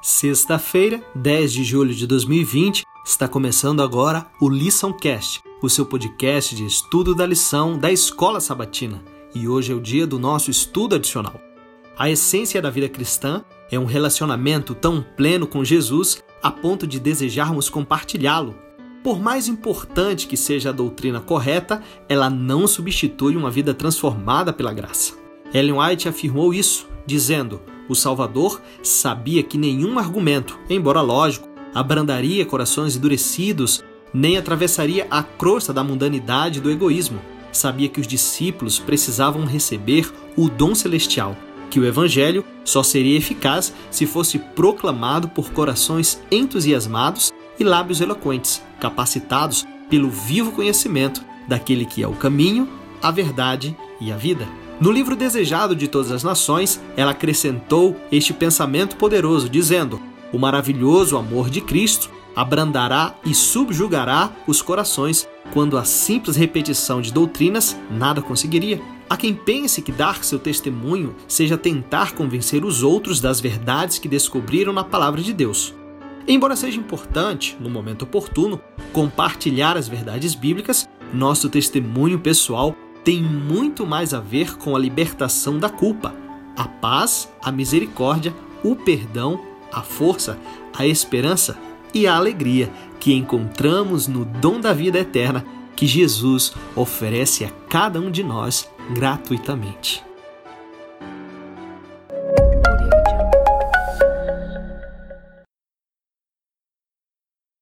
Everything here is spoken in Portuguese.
Sexta-feira, 10 de julho de 2020, está começando agora o Lição Cast, o seu podcast de estudo da lição da Escola Sabatina. E hoje é o dia do nosso estudo adicional. A essência da vida cristã é um relacionamento tão pleno com Jesus a ponto de desejarmos compartilhá-lo. Por mais importante que seja a doutrina correta, ela não substitui uma vida transformada pela graça. Ellen White afirmou isso, dizendo: o Salvador sabia que nenhum argumento, embora lógico, abrandaria corações endurecidos, nem atravessaria a crosta da mundanidade e do egoísmo. Sabia que os discípulos precisavam receber o dom celestial, que o Evangelho só seria eficaz se fosse proclamado por corações entusiasmados e lábios eloquentes, capacitados pelo vivo conhecimento daquele que é o caminho, a verdade e a vida. No livro Desejado de Todas as Nações, ela acrescentou este pensamento poderoso, dizendo: O maravilhoso amor de Cristo abrandará e subjugará os corações, quando a simples repetição de doutrinas nada conseguiria. Há quem pense que dar seu testemunho seja tentar convencer os outros das verdades que descobriram na palavra de Deus. Embora seja importante, no momento oportuno, compartilhar as verdades bíblicas, nosso testemunho pessoal tem muito mais a ver com a libertação da culpa, a paz, a misericórdia, o perdão, a força, a esperança e a alegria que encontramos no dom da vida eterna que Jesus oferece a cada um de nós gratuitamente.